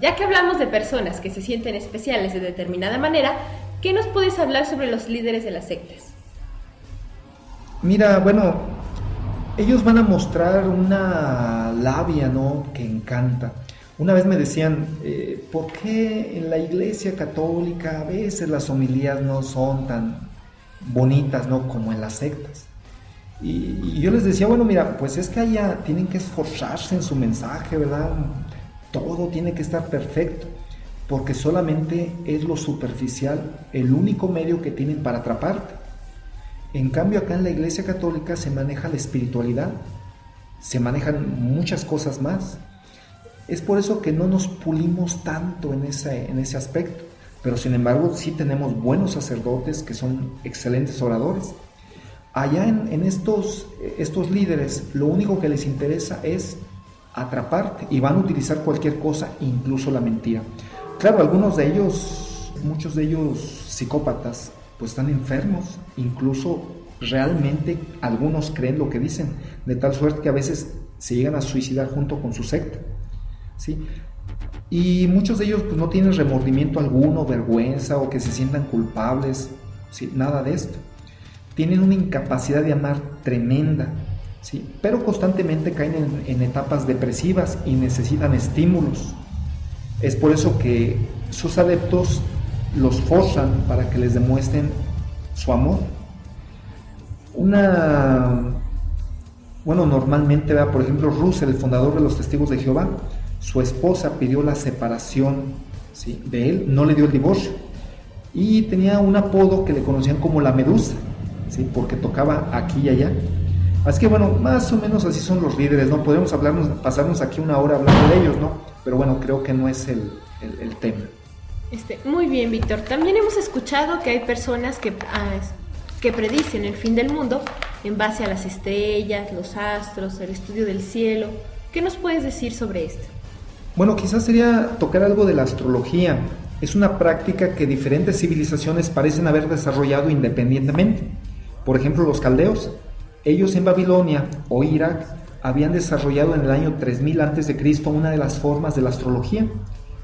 Ya que hablamos de personas que se sienten especiales de determinada manera, ¿qué nos puedes hablar sobre los líderes de las sectas? Mira, bueno, ellos van a mostrar una labia, ¿no? Que encanta. Una vez me decían, eh, ¿por qué en la iglesia católica a veces las homilías no son tan bonitas, ¿no? Como en las sectas. Y, y, yo les decía, bueno, mira, pues es que allá tienen que esforzarse en su mensaje, ¿verdad? Todo tiene que estar perfecto, porque solamente es lo superficial el único medio que tienen para atraparte. En cambio, acá en la iglesia católica se maneja la espiritualidad, se manejan muchas cosas más. Es por eso que no nos pulimos tanto en ese, en ese aspecto. Pero sin embargo sí tenemos buenos sacerdotes que son excelentes oradores. Allá en, en estos, estos líderes lo único que les interesa es atraparte y van a utilizar cualquier cosa, incluso la mentira. Claro, algunos de ellos, muchos de ellos psicópatas, pues están enfermos, incluso realmente algunos creen lo que dicen, de tal suerte que a veces se llegan a suicidar junto con su secta. ¿sí? Y muchos de ellos pues, no tienen remordimiento alguno, vergüenza o que se sientan culpables, ¿sí? nada de esto. Tienen una incapacidad de amar tremenda, ¿sí? pero constantemente caen en, en etapas depresivas y necesitan estímulos. Es por eso que sus adeptos los forzan para que les demuestren su amor. Una, bueno, normalmente, por ejemplo, Russell, el fundador de los Testigos de Jehová, su esposa pidió la separación ¿sí? de él, no le dio el divorcio. Y tenía un apodo que le conocían como la medusa, ¿sí? porque tocaba aquí y allá. Así que bueno, más o menos así son los líderes, ¿no? Podemos hablarnos, pasarnos aquí una hora hablando de ellos, ¿no? Pero bueno, creo que no es el, el tema. Este, muy bien, Víctor. También hemos escuchado que hay personas que, ah, que predicen el fin del mundo en base a las estrellas, los astros, el estudio del cielo. ¿Qué nos puedes decir sobre esto? Bueno, quizás sería tocar algo de la astrología. Es una práctica que diferentes civilizaciones parecen haber desarrollado independientemente. Por ejemplo, los caldeos. Ellos en Babilonia o Irak habían desarrollado en el año 3000 a.C. una de las formas de la astrología.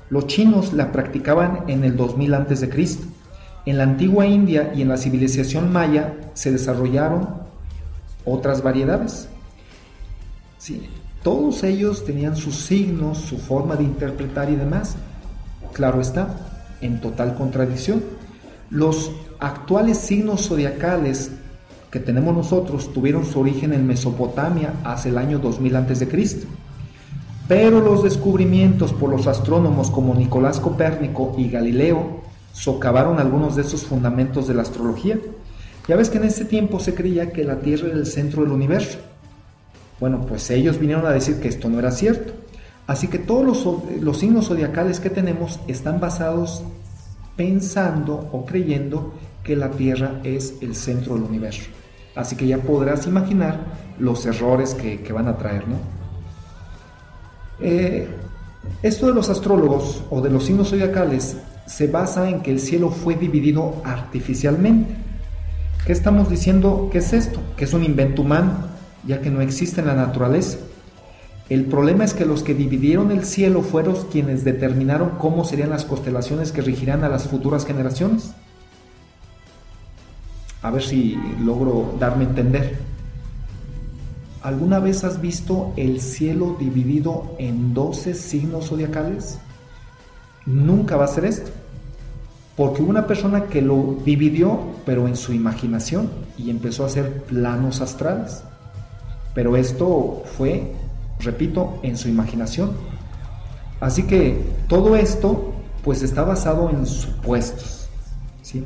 Los chinos la practicaban en el 2000 a.C. En la antigua India y en la civilización maya se desarrollaron otras variedades. Sí, todos ellos tenían sus signos, su forma de interpretar y demás. Claro está, en total contradicción. Los actuales signos zodiacales que tenemos nosotros tuvieron su origen en Mesopotamia hace el año 2000 a.C. Pero los descubrimientos por los astrónomos como Nicolás Copérnico y Galileo socavaron algunos de esos fundamentos de la astrología. Ya ves que en ese tiempo se creía que la Tierra era el centro del universo. Bueno, pues ellos vinieron a decir que esto no era cierto. Así que todos los, signos zodiacales que tenemos están basados pensando o creyendo que la Tierra es el centro del universo. Así que ya podrás imaginar los errores que, que van a traer, ¿no? Eh, esto de los astrólogos o de los signos zodiacales se basa en que el cielo fue dividido artificialmente. ¿Qué estamos diciendo que es esto? Que es un invento humano, ya que no existe en la naturaleza. El problema es que los que dividieron el cielo fueron quienes determinaron cómo serían las constelaciones que regirán a las futuras generaciones. A ver si logro darme a entender. ¿Alguna vez has visto el cielo dividido en 12 signos zodiacales? Nunca va a ser esto. Porque una persona que lo dividió, pero en su imaginación, y empezó a hacer planos astrales. Pero esto fue, repito, en su imaginación. Así que todo esto, pues está basado en supuestos. ¿sí?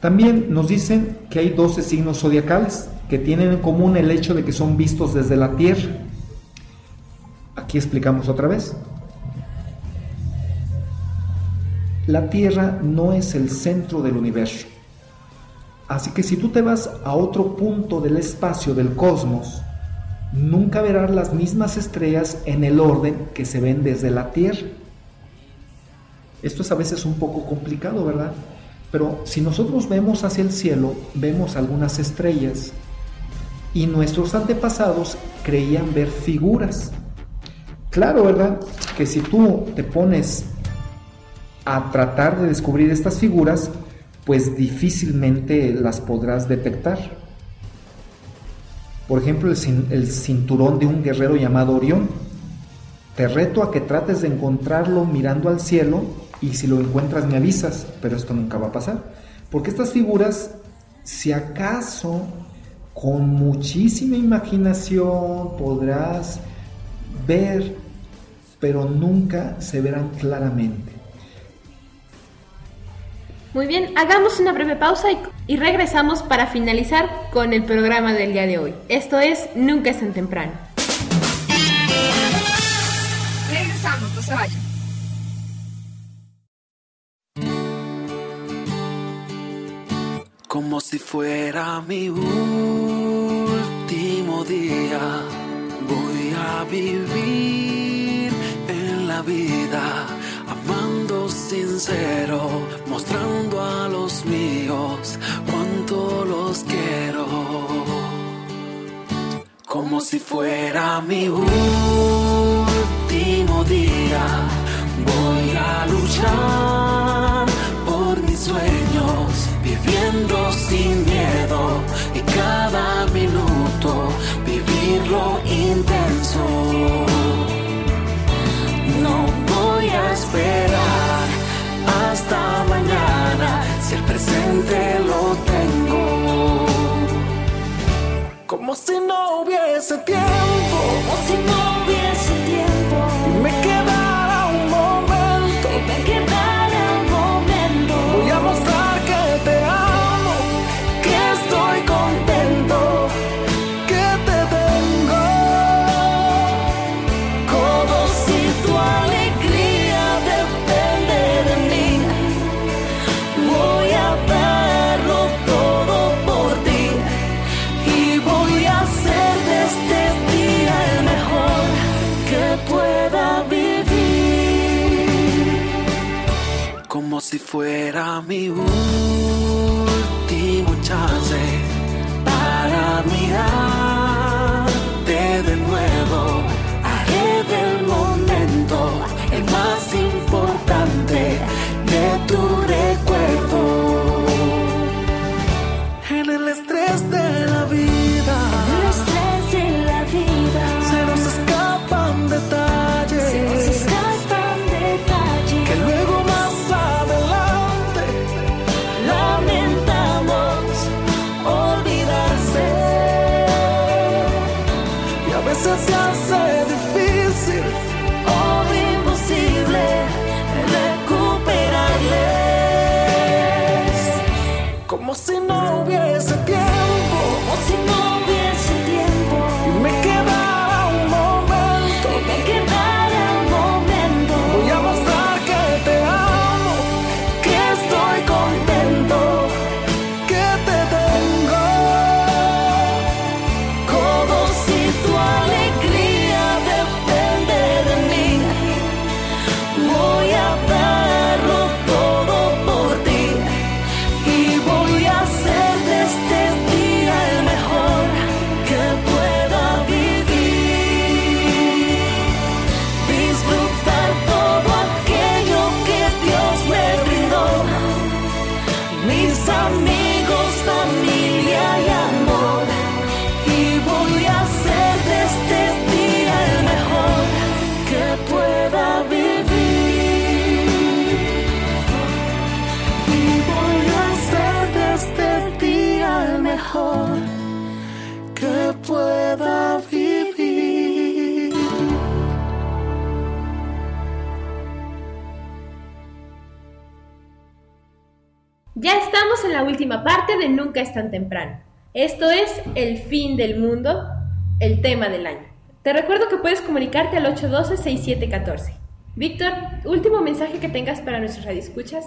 También nos dicen que hay 12 signos zodiacales que tienen en común el hecho de que son vistos desde la Tierra. Aquí explicamos otra vez. La Tierra no es el centro del universo. Así que si tú te vas a otro punto del espacio del cosmos, nunca verás las mismas estrellas en el orden que se ven desde la Tierra. Esto es a veces un poco complicado, ¿verdad? Pero si nosotros vemos hacia el cielo, vemos algunas estrellas y nuestros antepasados creían ver figuras. Claro, ¿verdad? Que si tú te pones a tratar de descubrir estas figuras, pues difícilmente las podrás detectar. Por ejemplo, el, cinturón de un guerrero llamado Orión. Te reto a que trates de encontrarlo mirando al cielo y si lo encuentras me avisas, pero esto nunca va a pasar. Porque estas figuras, si acaso con muchísima imaginación podrás ver, pero nunca se verán claramente. Muy bien, hagamos una breve pausa y, regresamos para finalizar con el programa del día de hoy. Esto es Nunca es tan temprano. Regresamos, no se vayan. Como si fuera mi último día, voy a vivir en la vida amando sincero, mostrando a los míos cuánto los quiero. Como si fuera mi último día, voy a luchar por mis sueños, viviendo sin miedo y cada minuto vivirlo intenso. No voy a esperar hasta mañana si el presente lo tengo. Como si no hubiese tiempo, como si no hubiese tiempo. Como si fuera mi último chance para mirarte de nuevo. Última parte de Nunca es tan temprano. Esto es el fin del mundo, el tema del año. Te recuerdo que puedes comunicarte al 812-6714. Víctor, último mensaje que tengas para nuestros radioescuchas.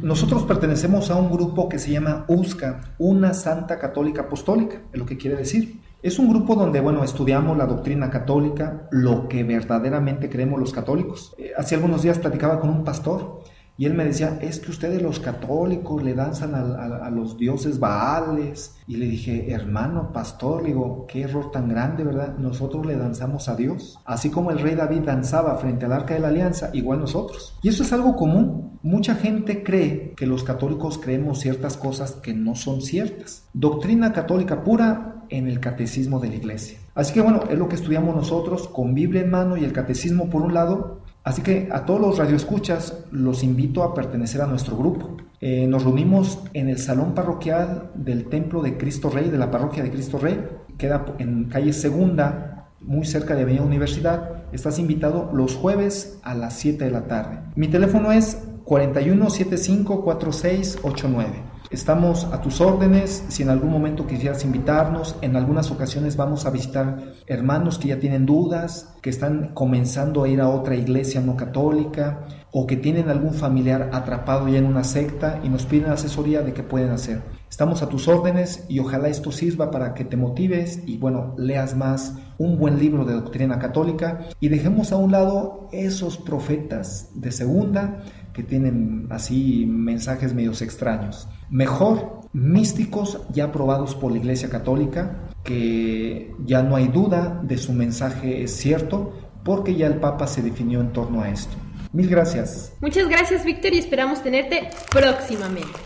Nosotros pertenecemos a un grupo que se llama USCA, una Santa Católica Apostólica, es lo que quiere decir. Es un grupo donde, bueno, estudiamos la doctrina católica, lo que verdaderamente creemos los católicos. Eh, hace algunos días platicaba con un pastor y él me decía, es que ustedes los católicos le danzan a, los dioses baales. Y le dije, hermano, pastor, le digo, qué error tan grande, ¿verdad? Nosotros le danzamos a Dios. Así como el rey David danzaba frente al arca de la alianza, igual nosotros. Y eso es algo común. Mucha gente cree que los católicos creemos ciertas cosas que no son ciertas. Doctrina católica pura en el catecismo de la iglesia. Así que bueno, es lo que estudiamos nosotros con Biblia en mano y el catecismo por un lado Así que a todos los radioescuchas los invito a pertenecer a nuestro grupo. Eh, nos reunimos en el salón parroquial del Templo de Cristo Rey, de la parroquia de Cristo Rey, queda en calle Segunda, muy cerca de Avenida Universidad. Estás invitado los jueves a las 7 de la tarde. Mi teléfono es 41754689. Estamos a tus órdenes. Si en algún momento quisieras invitarnos, en algunas ocasiones vamos a visitar hermanos que ya tienen dudas, que están comenzando a ir a otra iglesia no católica o que tienen algún familiar atrapado ya en una secta y nos piden asesoría de qué pueden hacer. Estamos a tus órdenes y ojalá esto sirva para que te motives y bueno, leas más un buen libro de doctrina católica y dejemos a un lado esos profetas de segunda que tienen así mensajes medios extraños. Mejor místicos ya aprobados por la Iglesia Católica, que ya no hay duda de su mensaje es cierto, porque ya el Papa se definió en torno a esto. Mil gracias. Muchas gracias, Víctor, y esperamos tenerte próximamente.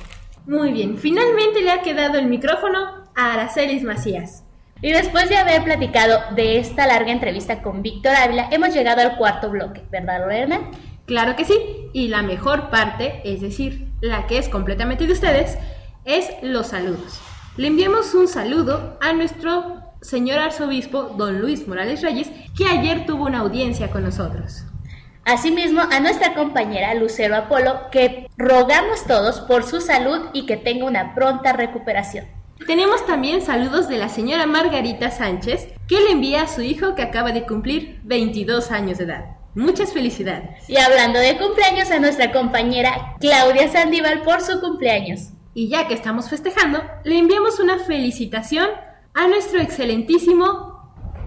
Muy bien, finalmente le ha quedado el micrófono a Aracelis Macías. Y después de haber platicado de esta larga entrevista con Víctor Ávila, hemos llegado al cuarto bloque, ¿verdad, Lorena? Claro que sí, y la mejor parte, es decir, la que es completamente de ustedes, es los saludos. Le enviamos un saludo a nuestro señor arzobispo, don Luis Morales Reyes, que ayer tuvo una audiencia con nosotros. Asimismo, a nuestra compañera Lucero Apolo, que rogamos todos por su salud y que tenga una pronta recuperación. Tenemos también saludos de la señora Margarita Sánchez, que le envía a su hijo que acaba de cumplir 22 años de edad. Muchas felicidades. Y hablando de cumpleaños, a nuestra compañera Claudia Sandíbal por su cumpleaños. Y ya que estamos festejando, le enviamos una felicitación a nuestro excelentísimo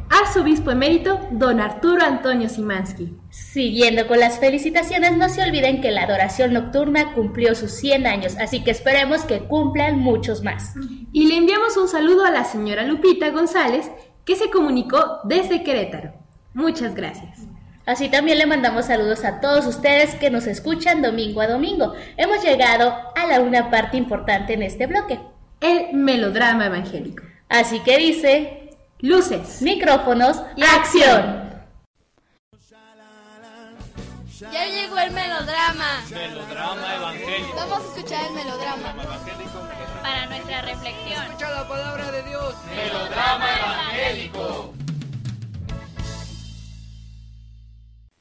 arzobispo emérito, don Arturo Antonio Simansky. Siguiendo con las felicitaciones, no se olviden que la adoración nocturna cumplió sus 100 años, así que esperemos que cumplan muchos más. Y le enviamos un saludo a la señora Lupita González, que se comunicó desde Querétaro. Muchas gracias. Así también le mandamos saludos a todos ustedes que nos escuchan domingo a domingo. Hemos llegado a la una parte importante en este bloque. El melodrama evangélico. Así que dice, luces, micrófonos y acción. Ya llegó el melodrama. Melodrama evangélico. Vamos a escuchar el melodrama. Para nuestra reflexión. Escucha la palabra de Dios. Melodrama evangélico.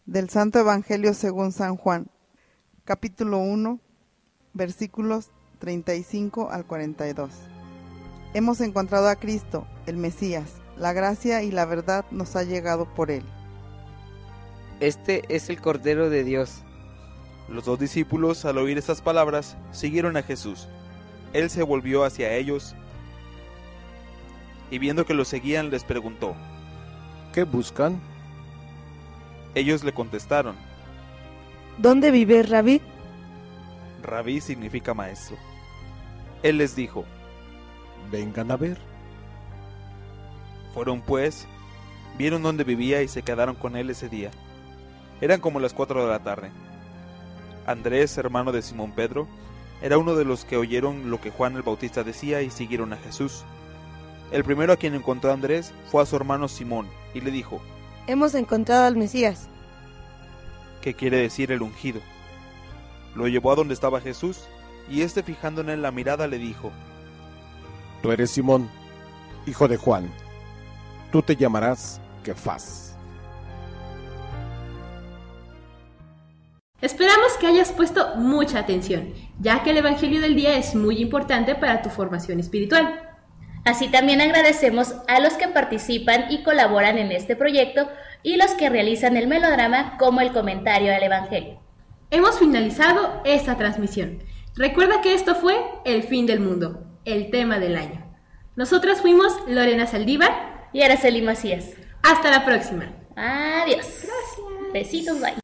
Del Santo Evangelio según San Juan, capítulo 1, versículos 35 al 42. Hemos encontrado a Cristo, el Mesías. La gracia y la verdad nos ha llegado por él. Este es el Cordero de Dios. Los dos discípulos, al oír estas palabras, siguieron a Jesús. Él se volvió hacia ellos y viendo que lo seguían les preguntó, ¿Qué buscan? Ellos le contestaron, ¿Dónde vive Rabí? Rabí significa maestro. Él les dijo, Vengan a ver. Fueron pues, vieron dónde vivía y se quedaron con él ese día. Eran como las cuatro de la tarde. Andrés, hermano de Simón Pedro, era uno de los que oyeron lo que Juan el Bautista decía y siguieron a Jesús. El primero a quien encontró Andrés fue a su hermano Simón y le dijo, Hemos encontrado al Mesías. ¿Qué quiere decir el ungido? Lo llevó a donde estaba Jesús y éste fijando en él la mirada le dijo, Tú eres Simón, hijo de Juan. Tú te llamarás Kefas. Esperamos que hayas puesto mucha atención, ya que el Evangelio del día es muy importante para tu formación espiritual. Así también agradecemos a los que participan y colaboran en este proyecto y los que realizan el melodrama como el comentario al Evangelio. Hemos finalizado esta transmisión. Recuerda que esto fue El fin del mundo, el tema del año. Nosotras fuimos Lorena Saldívar y Araceli Macías. Hasta la próxima. Adiós. Gracias. Besitos, bye.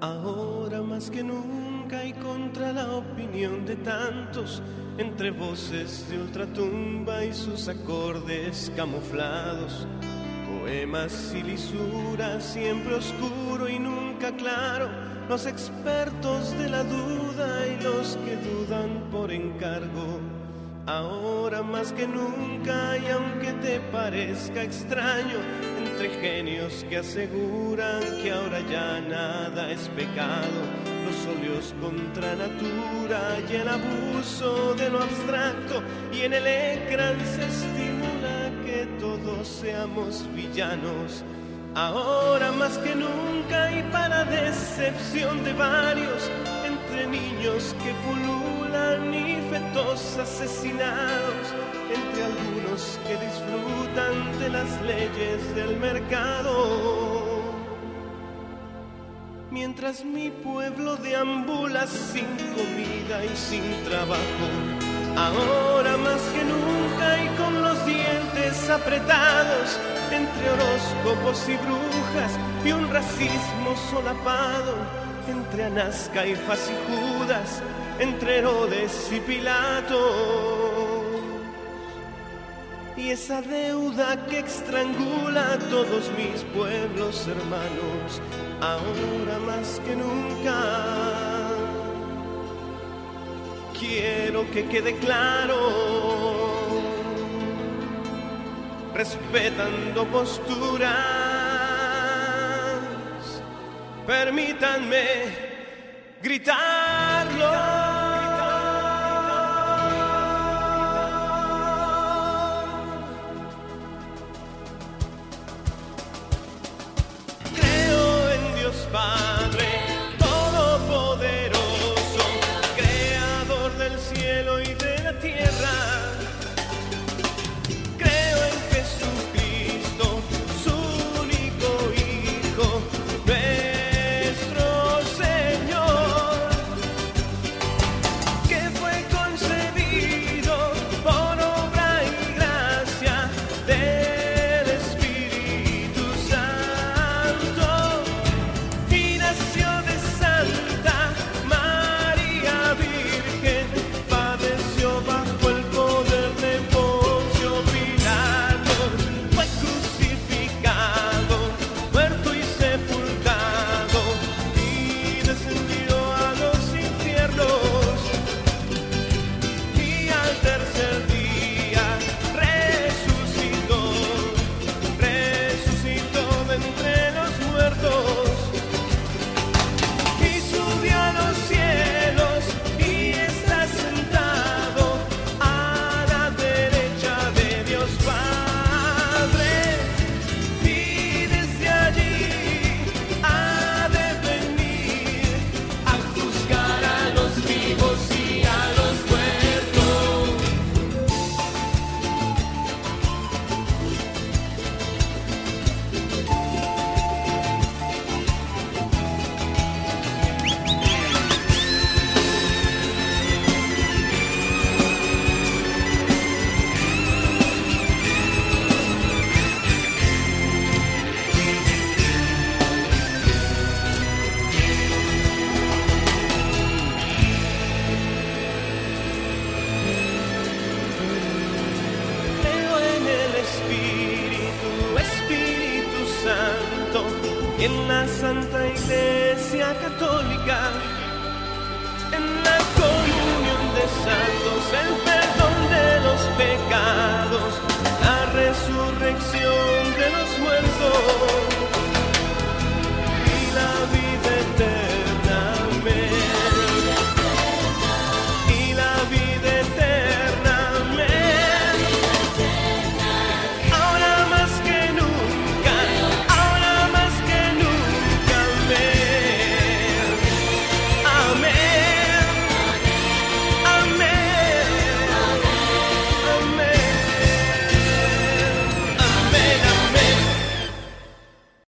Ahora más que nunca y contra la opinión de tantos, entre voces de ultratumba y sus acordes camuflados, poemas y lisuras, siempre oscuro y nunca claro, los expertos de la duda y los que dudan por encargo. Ahora más que nunca y aunque te parezca extraño, entre genios que aseguran que ahora ya nada es pecado, los óleos contra natura y el abuso de lo abstracto y en el ecran se estimula que todos seamos villanos. Ahora más que nunca y para decepción de varios, entre niños que pululan y fetos asesinados, entre algunos que disfrutan de las leyes del mercado. Mientras mi pueblo deambula sin comida y sin trabajo, ahora más que nunca y con los dientes apretados, entre horóscopos y brujas y un racismo solapado, entre Anás, Caifás y Judas, entre Herodes y Pilato. Y esa deuda que estrangula a todos mis pueblos hermanos, ahora más que nunca. Quiero que quede claro respetando posturas. Permítanme gritarlo.